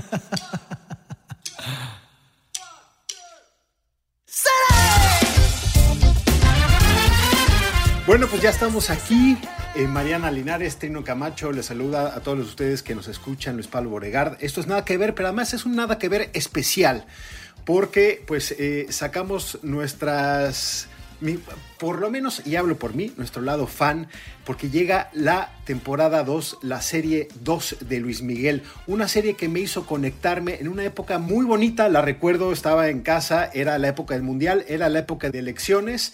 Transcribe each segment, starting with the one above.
Bueno, pues ya estamos aquí. Eh, Mariana Linares, Trino Camacho, les saluda a todos ustedes que nos escuchan, Luis Pablo Boregard. Esto es nada que ver, pero además es un nada que ver especial, porque pues eh, sacamos nuestras, por lo menos, y hablo por mí, nuestro lado fan, porque llega la temporada 2, la serie 2 de Luis Miguel, una serie que me hizo conectarme en una época muy bonita, la recuerdo, estaba en casa, era la época del Mundial, era la época de elecciones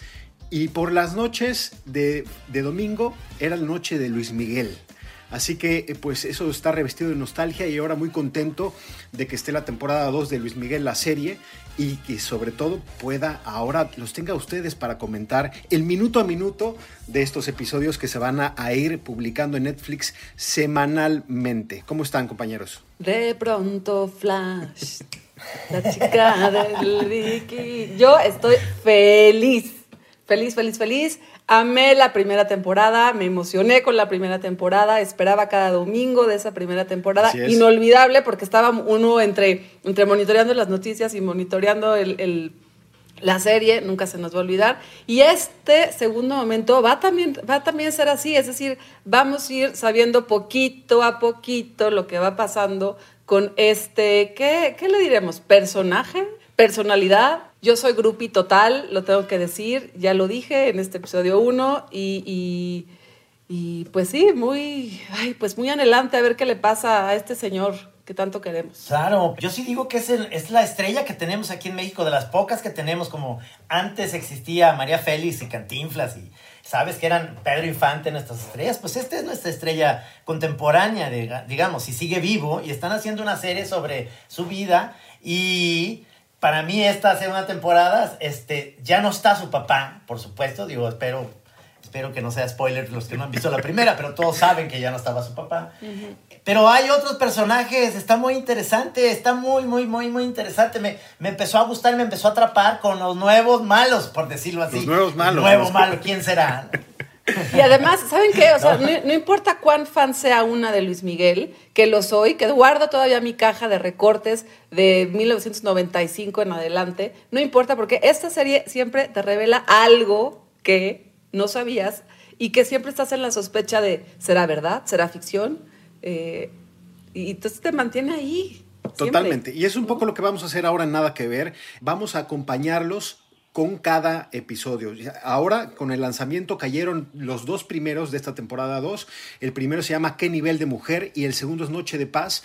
y por las noches de, domingo era la noche de Luis Miguel. Así que eh, pues eso está revestido de nostalgia y ahora muy contento de que esté la temporada 2 de Luis Miguel, la serie, y que sobre todo pueda ahora los tenga ustedes para comentar el minuto a minuto de estos episodios que se van a, a ir publicando en Netflix semanalmente. ¿Cómo están compañeros? De pronto Flash, la chica del Vicky. Yo estoy feliz Feliz, feliz, feliz. Amé la primera temporada, me emocioné con la primera temporada, esperaba cada domingo de esa primera temporada. Inolvidable porque estaba uno entre, entre monitoreando las noticias y monitoreando el, la serie, nunca se nos va a olvidar. Y este segundo momento va también, va también a ser así, es decir, vamos a ir sabiendo poquito a poquito lo que va pasando con este, ¿qué, qué le diremos? ¿Personaje? ¿Personalidad? Yo soy grupi total, lo tengo que decir, ya lo dije en este episodio 1 y, y, pues sí, muy, ay, pues muy anhelante a ver qué le pasa a este señor que tanto queremos. Claro, yo sí digo que es, es la estrella que tenemos aquí en México, de las pocas que tenemos, como antes existía María Félix y Cantinflas y sabes que eran Pedro Infante nuestras estrellas, pues esta es nuestra estrella contemporánea, digamos, y sigue vivo y están haciendo una serie sobre su vida y para mí esta segunda temporada, este, ya no está su papá, por supuesto, digo, espero, espero que no sea spoiler los que no han visto la primera, pero todos saben que ya no estaba su papá. Pero hay otros personajes, está muy interesante, está muy, muy, muy, muy interesante. Me, me empezó a gustar, me empezó a atrapar con los nuevos malos, por decirlo así. Los nuevos malos. Nuevo malo, ¿quién será? Y además, ¿saben qué? O sea, no, importa cuán fan sea una de Luis Miguel, que lo soy, que guardo todavía mi caja de recortes de 1995 en adelante, no importa porque esta serie siempre te revela algo que no sabías y que siempre estás en la sospecha de, ¿será verdad? ¿Será ficción? Eh, y entonces te mantiene ahí. Totalmente. Y es un poco lo que vamos a hacer ahora en Nada que Ver. Vamos a acompañarlos con cada episodio. Ahora, con el lanzamiento, cayeron los dos primeros de esta temporada 2. El primero se llama ¿Qué nivel de mujer? y el segundo es Noche de Paz.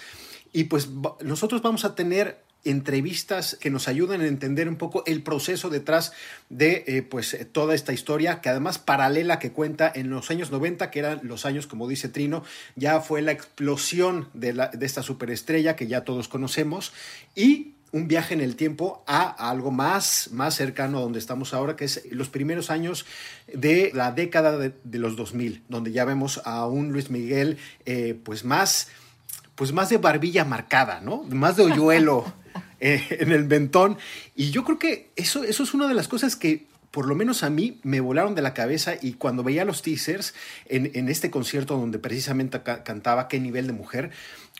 Y pues nosotros vamos a tener entrevistas que nos ayuden a entender un poco el proceso detrás de eh, pues toda esta historia que además paralela que cuenta en los años 90 que eran los años como dice Trino ya fue la explosión de, de esta superestrella que ya todos conocemos y un viaje en el tiempo a algo más, más cercano a donde estamos ahora, que es los primeros años de la década de, los 2000, donde ya vemos a un Luis Miguel eh, pues más pues más de barbilla marcada, ¿no? Más de hoyuelo eh, en el mentón. Y yo creo que eso, eso es una de las cosas que por lo menos a mí me volaron de la cabeza y cuando veía los teasers en, en este concierto donde precisamente cantaba Qué nivel de mujer,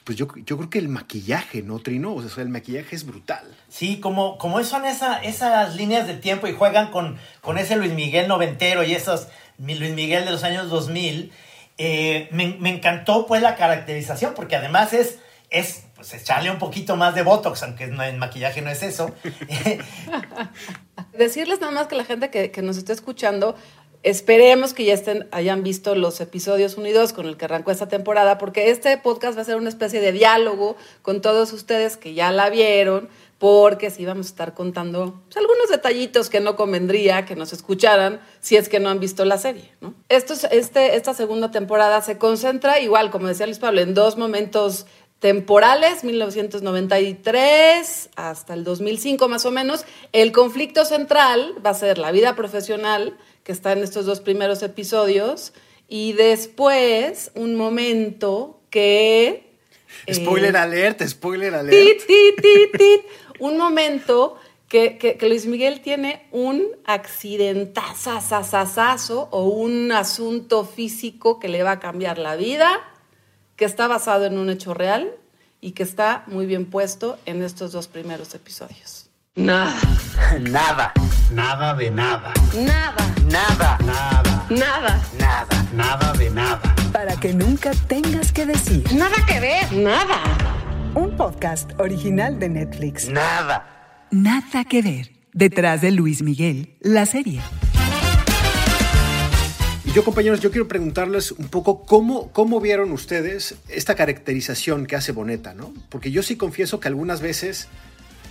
pues yo, yo creo que el maquillaje, ¿no, Trino? O sea, el maquillaje es brutal. Sí, como, como son esa, esas líneas de tiempo y juegan con, con ese Luis Miguel noventero y esos Luis Miguel de los años 2000, eh, me, me, encantó pues la caracterización, porque además es, es pues, echarle un poquito más de Botox, aunque no, el maquillaje no es eso. Decirles nada más que la gente que, que nos está escuchando, Esperemos que ya estén, hayan visto los episodios unidos con el que arrancó esta temporada, porque este podcast va a ser una especie de diálogo con todos ustedes que ya la vieron, porque sí vamos a estar contando pues, algunos detallitos que no convendría que nos escucharan si es que no han visto la serie. ¿no? Esto, este, esta segunda temporada se concentra, igual, como decía Luis Pablo, en dos momentos temporales, 1993 hasta el 2005 más o menos. El conflicto central va a ser la vida profesional que está en estos dos primeros episodios, y después un momento que... Spoiler eh, alert, spoiler alert. un momento que, que, Luis Miguel tiene un accidentazazazazo o un asunto físico que le va a cambiar la vida, que está basado en un hecho real y que está muy bien puesto en estos dos primeros episodios. Nada. Nada. Nada de nada. Nada. Nada. Nada. Nada. Nada. Nada de nada. Para que nunca tengas que decir. Nada que ver. Nada. Un podcast original de Netflix. Nada. Nada que ver. Detrás de Luis Miguel, la serie. Y yo, compañeros, yo quiero preguntarles un poco cómo, cómo vieron ustedes esta caracterización que hace Boneta, ¿no? Porque yo sí confieso que algunas veces,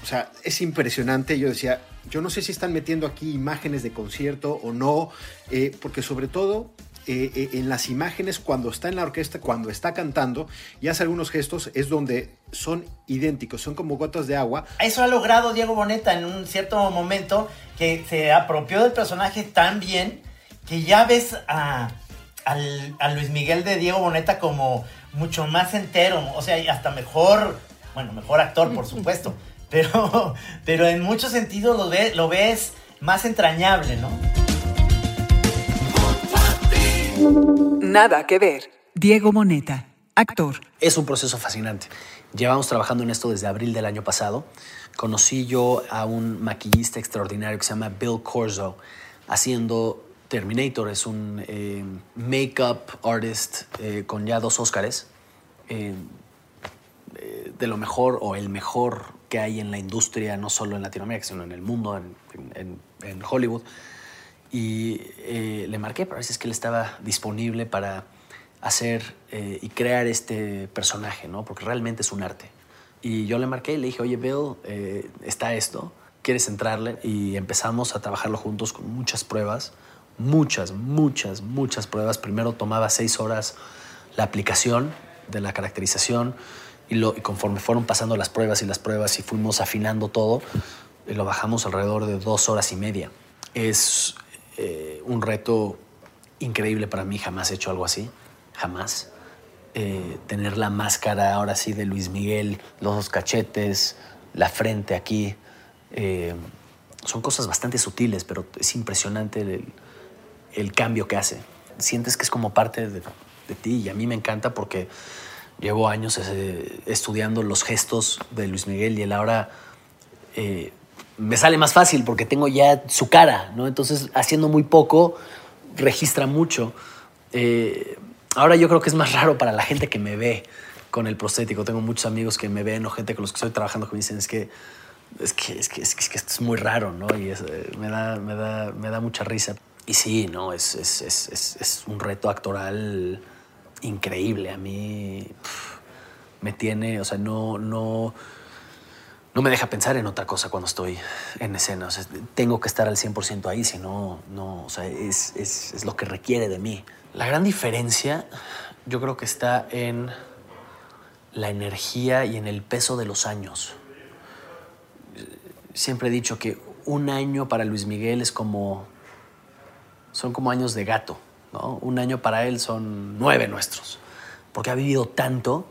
o sea, es impresionante. Yo decía, yo no sé si están metiendo aquí imágenes de concierto o no, eh, porque sobre todo eh, eh, en las imágenes cuando está en la orquesta, cuando está cantando y hace algunos gestos, es donde son idénticos, son como gotas de agua. Eso ha logrado Diego Boneta en un cierto momento que se apropió del personaje tan bien que ya ves a, al- a Luis Miguel de Diego Boneta como mucho más entero, o sea, hasta mejor, bueno, mejor actor, por supuesto, pero, pero en muchos sentidos lo, ve- lo ves más entrañable, ¿no? Nada que ver. Diego Boneta, actor. Es un proceso fascinante. Llevamos trabajando en esto desde abril del año pasado. Conocí yo a un maquillista extraordinario que se llama Bill Corzo haciendo Terminator. Es un eh, make-up artist eh, con ya dos Óscares. Eh, eh, de lo mejor o el mejor que hay en la industria, no solo en Latinoamérica, sino en el mundo, en, Hollywood. Y eh, le marqué para ver si es que él estaba disponible para hacer eh, y crear este personaje, ¿no? Porque realmente es un arte. Y yo le marqué y le dije, oye, Bill, eh, está esto, ¿quieres entrarle? Y empezamos a trabajarlo juntos con muchas pruebas, muchas, muchas, muchas pruebas. Primero tomaba seis horas la aplicación de la caracterización y, lo, y conforme fueron pasando las pruebas y las pruebas y fuimos afinando todo, eh, lo bajamos alrededor de dos horas y media. Es eh, un reto increíble para mí, jamás he hecho algo así, jamás. Eh, tener la máscara ahora sí de Luis Miguel, los dos cachetes, la frente aquí, eh, son cosas bastante sutiles, pero es impresionante el, el cambio que hace. Sientes que es como parte de, de ti y a mí me encanta porque llevo años eh, estudiando los gestos de Luis Miguel y él ahora eh, me sale más fácil porque tengo ya su cara, ¿no? Entonces, haciendo muy poco, registra mucho. Eh, ahora yo creo que es más raro para la gente que me ve con el prostético. Tengo muchos amigos que me ven o gente con los que estoy trabajando que me dicen es que es que, es que, es que, es que esto es muy raro, ¿no? Y me, da, me, da, me da mucha risa. Y sí, no, es, es, es, es un reto actoral increíble. A mí me tiene, o sea, no, no, no me deja pensar en otra cosa cuando estoy en escena. O sea, tengo que estar al 100% ahí, si no, no, o sea, es, es, es lo que requiere de mí. La gran diferencia yo creo que está en la energía y en el peso de los años. Siempre he dicho que un año para Luis Miguel es como, son como años de gato, ¿no? Un año para él son nueve nuestros, porque ha vivido tanto.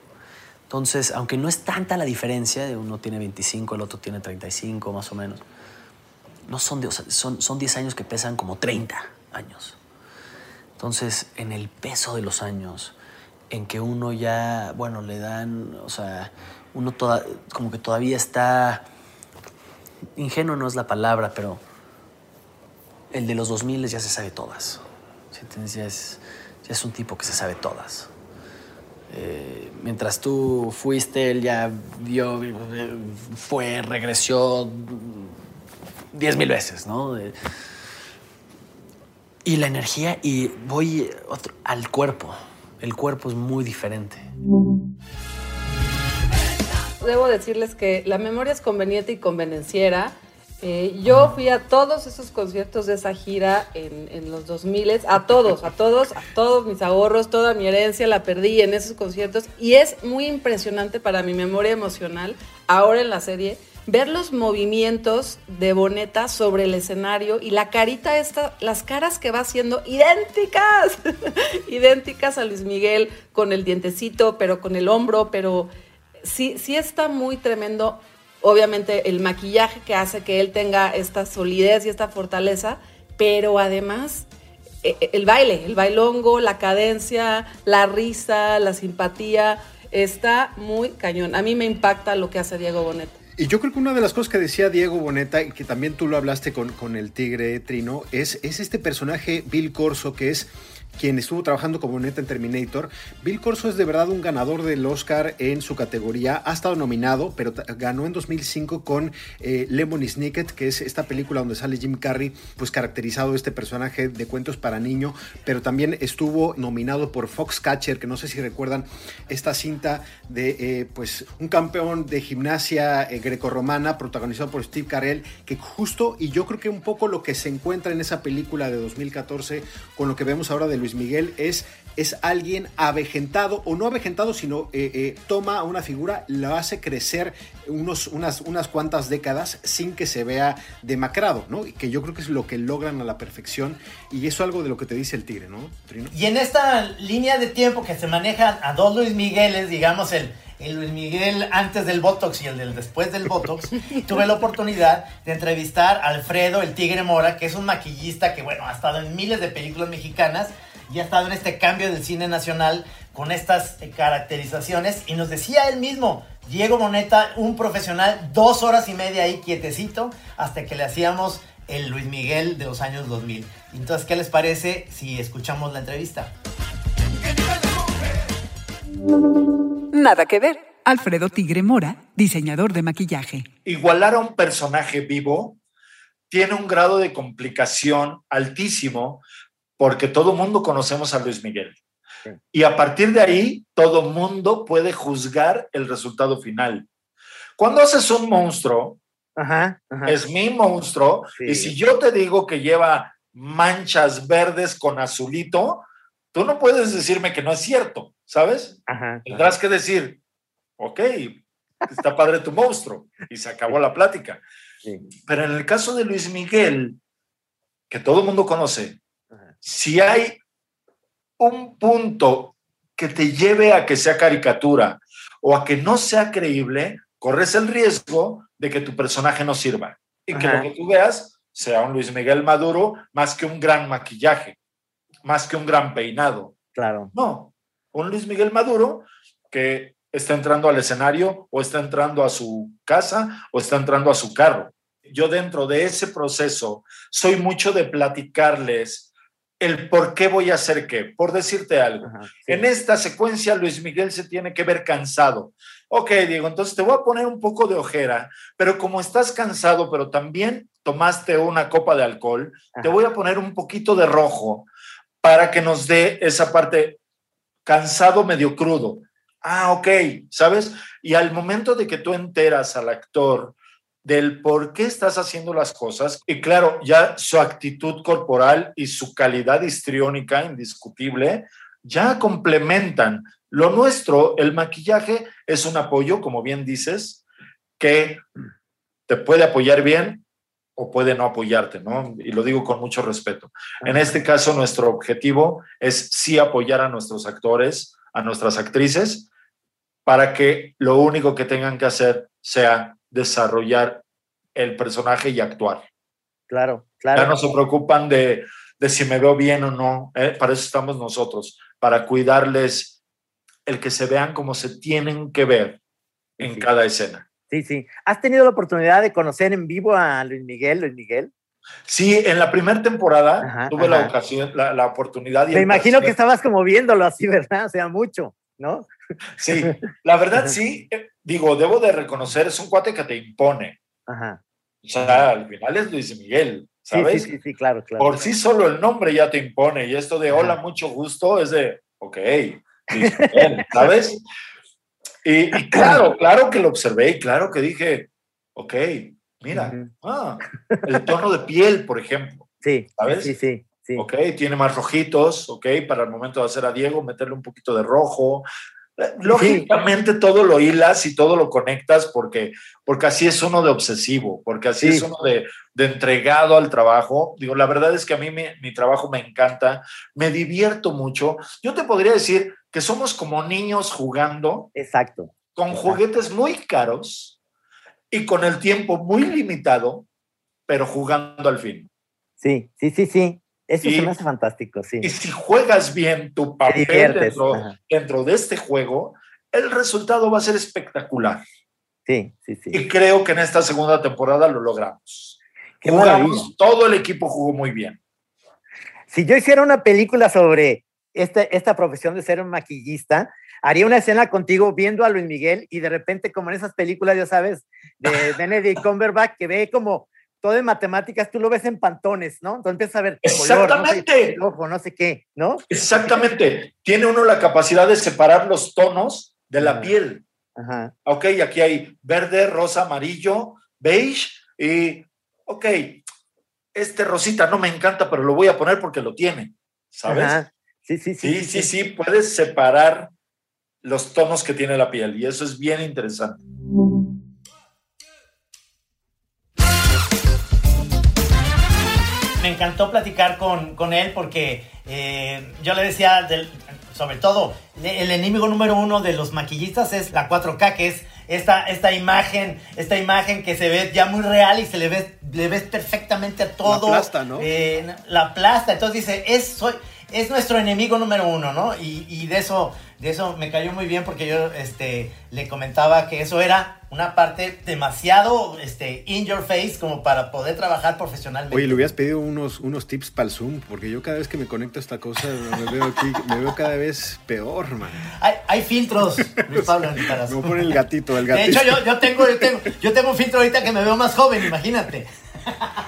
Entonces, aunque no es tanta la diferencia, uno tiene 25, el otro tiene 35 más o menos, no son, de, son, son 10 años que pesan como 30 años. Entonces, en el peso de los años, en que uno ya, bueno, le dan, o sea, uno toda, como que todavía está, ingenuo no es la palabra, pero el de los 2000 ya se sabe todas. ¿Sí? Ya es, ya es un tipo que se sabe todas. Eh, mientras tú fuiste, él ya vio, fue, regresó diez mil veces, ¿no? Y la energía, y voy al cuerpo. El cuerpo es muy diferente. Debo decirles que la memoria es conveniente y convenenciera. Eh, yo fui a todos esos conciertos de esa gira en, en los 2000, a todos, a todos, a todos mis ahorros, toda mi herencia la perdí en esos conciertos y es muy impresionante para mi memoria emocional, ahora en la serie, ver los movimientos de Boneta sobre el escenario y la carita esta, las caras que va haciendo idénticas, idénticas a Luis Miguel, con el dientecito, pero con el hombro, pero sí, sí está muy tremendo. Obviamente el maquillaje que hace que él tenga esta solidez y esta fortaleza, pero además eh, el baile, el bailongo, la cadencia, la risa, la simpatía. Está muy cañón. A mí me impacta lo que hace Diego Boneta. Y yo creo que una de las cosas que decía Diego Boneta, y que también tú lo hablaste con, con el tigre Trino, es, es este personaje Bill Corso, que es quien estuvo trabajando como neta en Terminator. Bill Corso es de verdad un ganador del Oscar en su categoría. Ha estado nominado, pero ganó en 2005 con eh, Snicket, que es esta película donde sale Jim Carrey, pues caracterizado este personaje de cuentos para niño, pero también estuvo nominado por Foxcatcher, que no sé si recuerdan esta cinta de eh, pues un campeón de gimnasia eh, grecorromana protagonizado por Steve Carell, que justo, y yo creo que un poco lo que se encuentra en esa película de 2014 con lo que vemos ahora de Luis Miguel es, es alguien avejentado, o no avejentado, sino eh, eh, toma una figura, la hace crecer unos, unas, unas cuantas décadas sin que se vea demacrado, ¿no? Y que yo creo que es lo que logran a la perfección, y eso es algo de lo que te dice el tigre, ¿no? Trino? Y en esta línea de tiempo que se manejan a dos Luis Migueles, digamos el, el Luis Miguel antes del Botox y el del después del Botox, tuve la oportunidad de entrevistar a Alfredo el Tigre Mora, que es un maquillista que, bueno, ha estado en miles de películas mexicanas y ha estado en este cambio del cine nacional con estas eh, caracterizaciones. Y nos decía él mismo, Diego Boneta, un profesional, dos horas y media ahí quietecito, hasta que le hacíamos el Luis Miguel de los años 2000. Entonces, ¿qué les parece si escuchamos la entrevista? Nada que ver. Alfredo Tigre Mora, diseñador de maquillaje. igualar a un personaje vivo tiene un grado de complicación altísimo porque todo mundo conocemos a Luis Miguel. Y a partir de ahí, todo mundo puede juzgar el resultado final. Cuando haces un monstruo, Ajá, ajá. es mi monstruo, Sí. y si yo te digo que lleva manchas verdes con azulito, tú no puedes decirme que no es cierto, ¿sabes? Ajá. Tendrás que decir, ok, está padre tu monstruo, y se acabó la plática. Sí. Pero en el caso de Luis Miguel, que todo el mundo conoce. Si hay un punto que te lleve a que sea caricatura o a que no sea creíble, corres el riesgo de que tu personaje no sirva y que lo que tú veas sea un Luis Miguel Maduro más que un gran maquillaje, más que un gran peinado. Claro. No, un Luis Miguel Maduro que está entrando al escenario o está entrando a su casa o está entrando a su carro. Yo dentro de ese proceso soy mucho de platicarles el por qué voy a hacer qué, por decirte algo. Ajá, sí. En esta secuencia Luis Miguel se tiene que ver cansado. Ok, Diego, entonces te voy a poner un poco de ojera, pero como estás cansado, pero también tomaste una copa de alcohol, te voy a poner un poquito de rojo para que nos dé esa parte cansado medio crudo. Ah, ok, ¿sabes? Y al momento de que tú enteras al actor del por qué estás haciendo las cosas, y claro, ya su actitud corporal y su calidad histriónica indiscutible, ya complementan. Lo nuestro, el maquillaje, es un apoyo, como bien dices, que te puede apoyar bien o puede no apoyarte, ¿no? Y lo digo con mucho respeto. En este caso, nuestro objetivo es sí apoyar a nuestros actores, a nuestras actrices, para que lo único que tengan que hacer sea desarrollar el personaje y actuar. Claro, Ya claro. no se preocupan de, de si me veo bien o no. ¿eh? Para eso estamos nosotros, para cuidarles el que se vean como se tienen que ver en Sí. cada escena. Sí, sí. ¿Has tenido la oportunidad de conocer en vivo a Luis Miguel? Luis Miguel. Sí, en la primera temporada Ajá, tuve la ajá. ocasión, la, la oportunidad. y Me imagino que estabas como viéndolo así, ¿verdad? O sea, mucho, ¿no? Sí, la verdad sí, digo, debo de reconocer, es un cuate que te impone. Ajá. O sea, al final es Luis Miguel, ¿sabes? sí, sí, sí, claro, claro. Por sí solo el nombre ya te impone y esto de hola, Ajá. mucho gusto es de, ok, Luis Miguel, ¿sabes? Y, y claro, claro que lo observé y claro que dije, ok, mira, Ujú. ah, el tono de piel, por ejemplo, Sí, ¿sabes? sí, sí, sí. ok, tiene más rojitos, ok, para el momento de hacer a Diego, meterle un poquito de rojo. Lógicamente todo lo hilas y todo lo conectas porque, porque así es uno de obsesivo, porque así Sí. es uno de, de entregado al trabajo. Digo, la verdad es que a mí mi, mi trabajo me encanta, me divierto mucho. Yo te podría decir que somos como niños jugando Exacto. con juguetes muy caros y con el tiempo muy limitado, pero jugando al fin. Sí, sí, sí, sí. Eso Y- se me hace fantástico, sí. Y si juegas bien tu papel dentro, dentro de este juego, el resultado va a ser espectacular. Sí, sí, sí. Y creo que en esta segunda temporada lo logramos. Qué Jugamos, todo el equipo jugó muy bien. Si yo hiciera una película sobre este, esta profesión de ser un maquillista, haría una escena contigo viendo a Luis Miguel y de repente, como en esas películas, ya sabes, de Benedict Cumberbatch, que ve como todo en matemáticas, tú lo ves en pantones, ¿no? Entonces empiezas a ver color, no sé, Exactamente. ojo, no sé qué, ¿no? Exactamente. Tiene uno la capacidad de separar los tonos de la Ajá. piel. Ajá. Ok, aquí hay verde, rosa, amarillo, beige y, ok, este rosita no me encanta, pero lo voy a poner porque lo tiene, ¿sabes? Ajá. Sí, sí, sí. Sí, sí, sí, puedes separar los tonos que tiene la piel y eso es bien interesante. Me encantó platicar con, con él porque eh, yo le decía, del- sobre todo, el enemigo número uno de los maquillistas es la 4K, que es esta, esta imagen, esta imagen que se ve ya muy real y se le ve, le ves perfectamente a todo. La aplasta, ¿no? Eh, la aplasta. Entonces dice, es, soy, es nuestro enemigo número uno, ¿no? Y, y de eso, de eso me cayó muy bien porque yo este, le comentaba que eso era una parte demasiado este, in your face como para poder trabajar profesionalmente. Oye, le hubieras pedido unos, unos tips para el Zoom, porque yo cada vez que me conecto a esta cosa me veo aquí, me veo cada vez peor, man. Hay, hay filtros, Luis Pablo, para Me voy a poner el gatito, el De gatito. hecho, yo, yo, tengo, yo, tengo, yo tengo un filtro ahorita que me veo más joven, imagínate.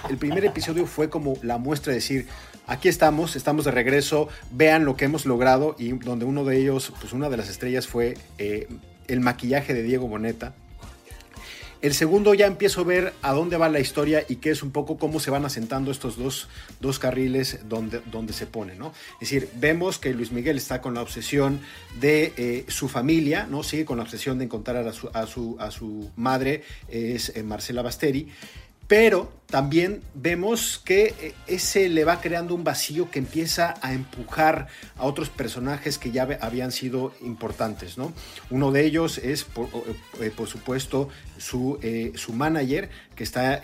El primer episodio fue como la muestra de decir, aquí estamos, estamos de regreso, vean lo que hemos logrado y donde uno de ellos, pues una de las estrellas fue eh, el maquillaje de Diego Boneta. El segundo ya empiezo a ver a dónde va la historia y qué es un poco cómo se van asentando estos dos, dos carriles donde, donde se ponen, ¿no? Es decir, vemos que Luis Miguel está con la obsesión de eh, su familia, ¿no? Sigue con la obsesión de encontrar a su, a su, a su madre, es eh, Marcela Basteri, pero también vemos que eh, ese le va creando un vacío que empieza a empujar a otros personajes que ya habían sido importantes, ¿no? Uno de ellos es, por, eh, supuesto, su, eh, su manager, que está...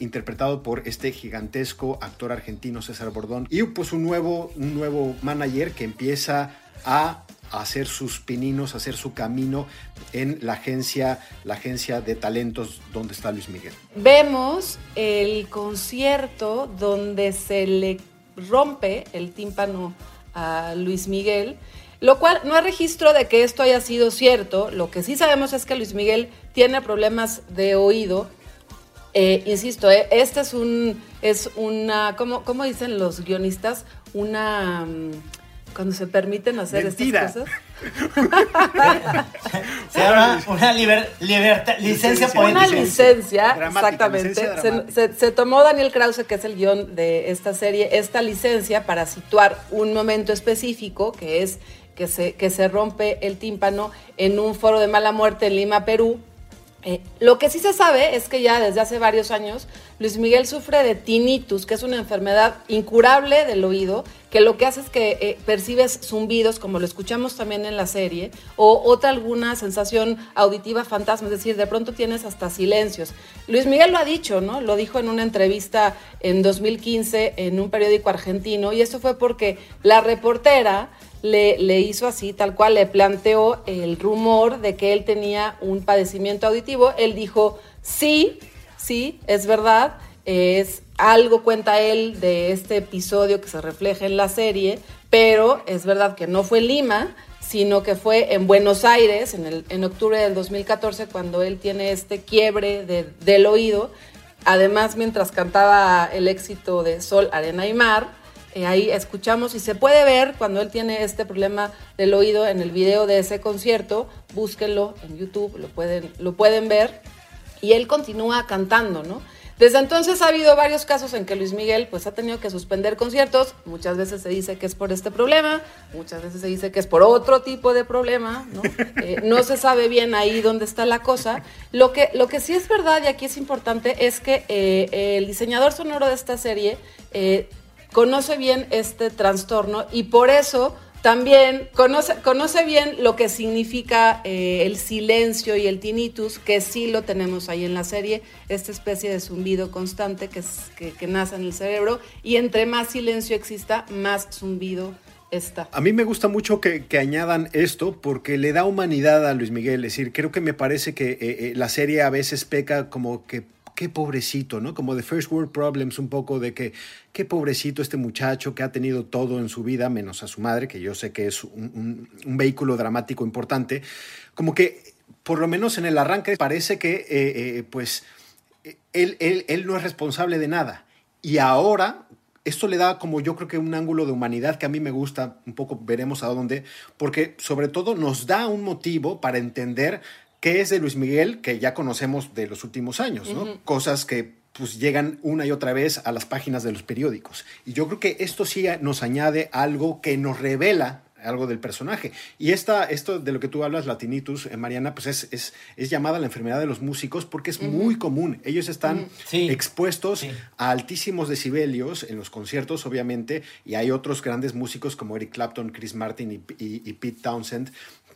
interpretado por este gigantesco actor argentino César Bordón y pues un nuevo, un nuevo manager que empieza a hacer sus pininos, hacer su camino en la agencia, la agencia de talentos donde está Luis Miguel. Vemos el concierto donde se le rompe el tímpano a Luis Miguel, lo cual no hay registro de que esto haya sido cierto. Lo que sí sabemos es que Luis Miguel tiene problemas de oído. Eh, insisto, eh, este es un es una ¿cómo, cómo dicen los guionistas? Una mm, cuando se permiten hacer Mentira. estas cosas. Se llama una liber- libertad- licencia Licencia. poética. Una licencia, Dramática, exactamente. licencia Se, dramática. se- se tomó Daniel Krause, que es el guion de esta serie, esta licencia para situar un momento específico, que es que se, que se rompe el tímpano en un foro de mala muerte en Lima, Perú. Eh, lo que sí se sabe es que ya desde hace varios años Luis Miguel sufre de tinnitus, que es una enfermedad incurable del oído, que lo que hace es que eh, percibes zumbidos, como lo escuchamos también en la serie, o otra alguna sensación auditiva fantasma, es decir, de pronto tienes hasta silencios. Luis Miguel lo ha dicho, ¿no? Lo dijo en una entrevista en 2015 en un periódico argentino, y esto fue porque la reportera le, le hizo así, tal cual, le planteó el rumor de que él tenía un padecimiento auditivo. Él dijo, sí, sí, es verdad, es algo cuenta él de este episodio que se refleja en la serie, pero es verdad que no fue Lima, sino que fue en Buenos Aires, en, el, en octubre del 2014, cuando él tiene este quiebre de- del oído. Además, mientras cantaba el éxito de Sol, Arena y Mar, eh, ahí escuchamos y se puede ver cuando él tiene este problema del oído en el video de ese concierto. Búsquenlo en YouTube, lo pueden, lo pueden ver. Y él continúa cantando, ¿no? Desde entonces ha habido varios casos en que Luis Miguel pues ha tenido que suspender conciertos. Muchas veces se dice que es por este problema, muchas veces se dice que es por otro tipo de problema, ¿no? Eh, no se sabe bien ahí dónde está la cosa. Lo que, lo que sí es verdad y aquí es importante es que eh, el diseñador sonoro de esta serie eh, conoce bien este trastorno y por eso también conoce, conoce bien lo que significa eh, el silencio y el tinnitus, que sí lo tenemos ahí en la serie, esta especie de zumbido constante que, que, nace en el cerebro y entre más silencio exista, más zumbido esta. A mí me gusta mucho que, que añadan esto porque le da humanidad a Luis Miguel. Es decir, creo que me parece que eh, eh, la serie a veces peca como que qué pobrecito, ¿no? Como de First World Problems, un poco de que qué pobrecito este muchacho que ha tenido todo en su vida, menos a su madre, que yo sé que es un, vehículo dramático importante. Como que, por lo menos en el arranque, parece que, eh, eh, pues, él, él, él no es responsable de nada. Y ahora, esto le da como yo creo que un ángulo de humanidad que a mí me gusta, un poco veremos a dónde, porque sobre todo nos da un motivo para entender qué es de Luis Miguel, que ya conocemos de los últimos años, ¿no? Cosas que pues llegan una y otra vez a las páginas de los periódicos. Y yo creo que esto sí nos añade algo que nos revela algo del personaje. Y esta, esto de lo que tú hablas, la tinnitus, eh, Mariana, pues es, es, es llamada la enfermedad de los músicos porque es muy común. Ellos están expuestos a altísimos decibelios en los conciertos, obviamente, y hay otros grandes músicos como Eric Clapton, Chris Martin y, y- y Pete Townsend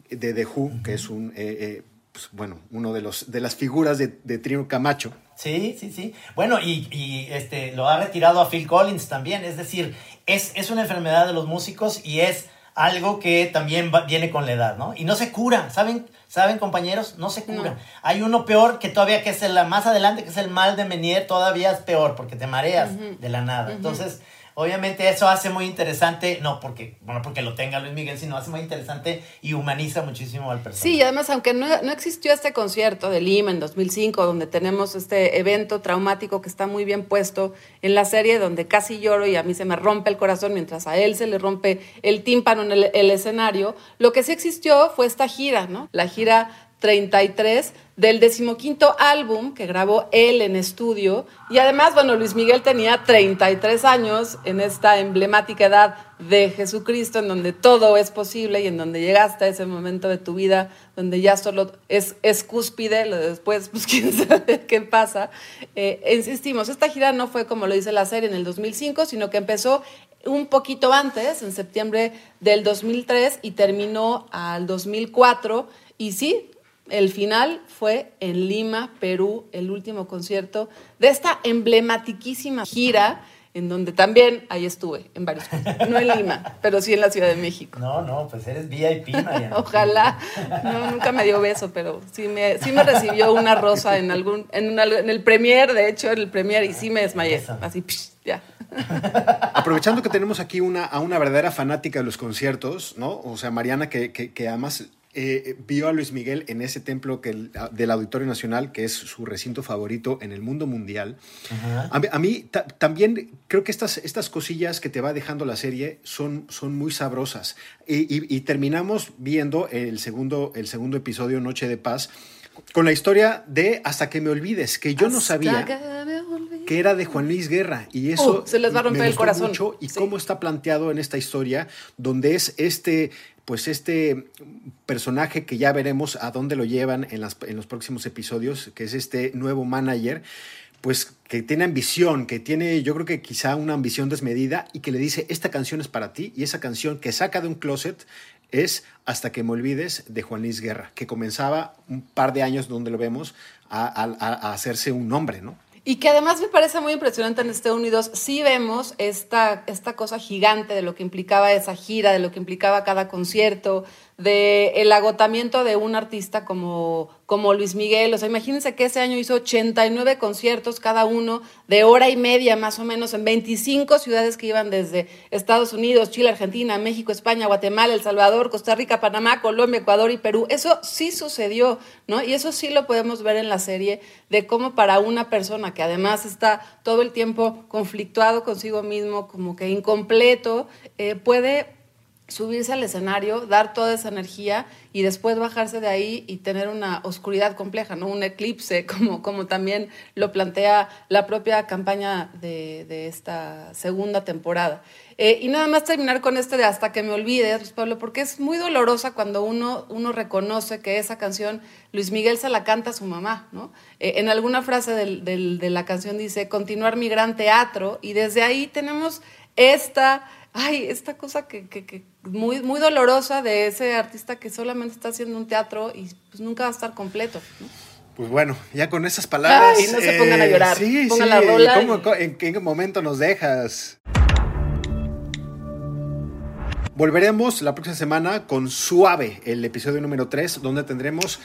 de The Who, que es un, eh, eh, pues, bueno, uno de, los, de las figuras de, de Trio Camacho. Sí, sí, sí. Bueno, y, y, este, lo ha retirado a Phil Collins también. Es decir, es, es una enfermedad de los músicos y es algo que también va- viene con la edad, ¿no? Y no se cura, ¿saben? ¿Saben, compañeros? No se cura. No. Hay uno peor que todavía, que es el más adelante, que es el mal de Menier, todavía es peor, porque te mareas de la nada. Entonces, obviamente eso hace muy interesante, no porque, bueno, porque lo tenga Luis Miguel, sino hace muy interesante y humaniza muchísimo al personaje. Sí, y además, aunque no, no existió este concierto de Lima en 2005, donde tenemos este evento traumático que está muy bien puesto en la serie, donde casi lloro y a mí se me rompe el corazón mientras a él se le rompe el tímpano en el, el escenario, lo que sí existió fue esta gira, ¿no? La gira 33 del decimoquinto álbum que grabó él en estudio. Y además, bueno, Luis Miguel tenía 33 años en esta emblemática edad de Jesucristo, en donde todo es posible y en donde llegaste a ese momento de tu vida donde ya solo es, es cúspide, lo de después, pues quién sabe qué pasa. Eh, insistimos, esta gira no fue como lo dice la serie en el 2005, sino que empezó un poquito antes, en septiembre del 2003, y terminó al 2004. Y sí, el final fue en Lima, Perú, el último concierto de esta emblematiquísima gira, en donde también ahí estuve, en varios conciertos. No en Lima, pero sí en la Ciudad de México. No, no, pues eres VIP, Mariana. Ojalá. No, nunca me dio beso, pero sí me, sí me recibió una rosa en algún, en, una- en el premier, de hecho, en el premier, y sí me desmayé. Así, psh, ya. Aprovechando que tenemos aquí una, a una verdadera fanática de los conciertos, ¿no? O sea, Mariana, que, que- que además eh, vio a Luis Miguel en ese templo que el- del Auditorio Nacional, que es su recinto favorito en el mundo mundial. A mí, a mí ta- también creo que estas, estas cosillas que te va dejando la serie son, son muy sabrosas. Y, y- y terminamos viendo el segundo, el segundo episodio, Noche de Paz, con la historia de Hasta que me olvides, que yo no sabía que era de Juan Luis Guerra y eso Uh, se les va a romper me el corazón. mucho y cómo está planteado en esta historia donde es este pues este personaje que ya veremos a dónde lo llevan en, las- en los próximos episodios que es este nuevo manager pues que tiene ambición, que tiene yo creo que quizá una ambición desmedida y que le dice esta canción es para ti y esa canción que saca de un closet es Hasta que me olvides de Juan Luis Guerra, que comenzaba un par de años donde lo vemos a, hacerse un nombre, ¿no? Y que además me parece muy impresionante en Estados Unidos, sí vemos esta, esta cosa gigante de lo que implicaba esa gira, de lo que implicaba cada concierto, de el agotamiento de un artista como, como Luis Miguel. O sea, imagínense que ese año hizo 89 conciertos, cada uno de hora y media más o menos, en 25 ciudades que iban desde Estados Unidos, Chile, Argentina, México, España, Guatemala, El Salvador, Costa Rica, Panamá, Colombia, Ecuador y Perú. Eso sí sucedió, ¿no? Y eso sí lo podemos ver en la serie de cómo para una persona que además está todo el tiempo conflictuado consigo mismo, como que incompleto, eh, puede subirse al escenario, dar toda esa energía y después bajarse de ahí y tener una oscuridad compleja, ¿no? Un eclipse, como, como también lo plantea la propia campaña de, de esta segunda temporada. Eh, y nada más terminar con este de Hasta que me olvides, Pablo, porque es muy dolorosa cuando uno, uno reconoce que esa canción Luis Miguel se la canta a su mamá, ¿no? Eh, en alguna frase de la canción dice, continuar mi gran teatro, y desde ahí tenemos esta ay, esta cosa que, que- que muy, muy dolorosa de ese artista que solamente está haciendo un teatro y pues nunca va a estar completo. ¿no? Pues bueno, ya con esas palabras. eh, Ay, no se pongan a llorar. Sí, Pongan sí. la rola ¿Cómo- y- ¿En qué momento nos dejas? Volveremos la próxima semana con Suave, el episodio número 3, donde tendremos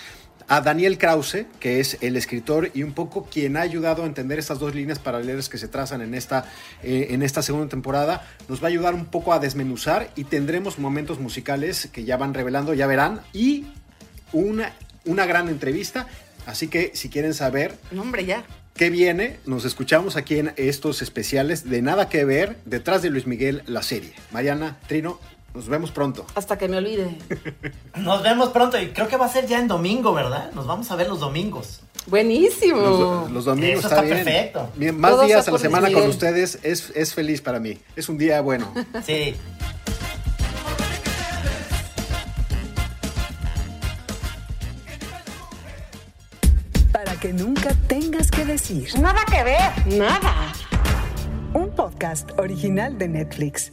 a Daniel Krause, que es el escritor y un poco quien ha ayudado a entender estas dos líneas paralelas que se trazan en esta, eh, en esta segunda temporada. Nos va a ayudar un poco a desmenuzar y tendremos momentos musicales que ya van revelando, ya verán, y una, una gran entrevista. Así que si quieren saber No, hombre, ya. qué viene, nos escuchamos aquí en estos especiales de Nada que ver, detrás de Luis Miguel, la serie. Mariana, Trino, nos vemos pronto. Hasta que me olvide. Nos vemos pronto y creo que va a ser ya en domingo, ¿verdad? Nos vamos a ver los domingos. Buenísimo. Los, los domingos Eso está, está bien. perfecto. Bien, Más Todo días a la semana con ustedes es, es feliz para mí. Es un día bueno. Sí. Para que nunca tengas que decir. Nada que ver. Nada. Un podcast original de Netflix.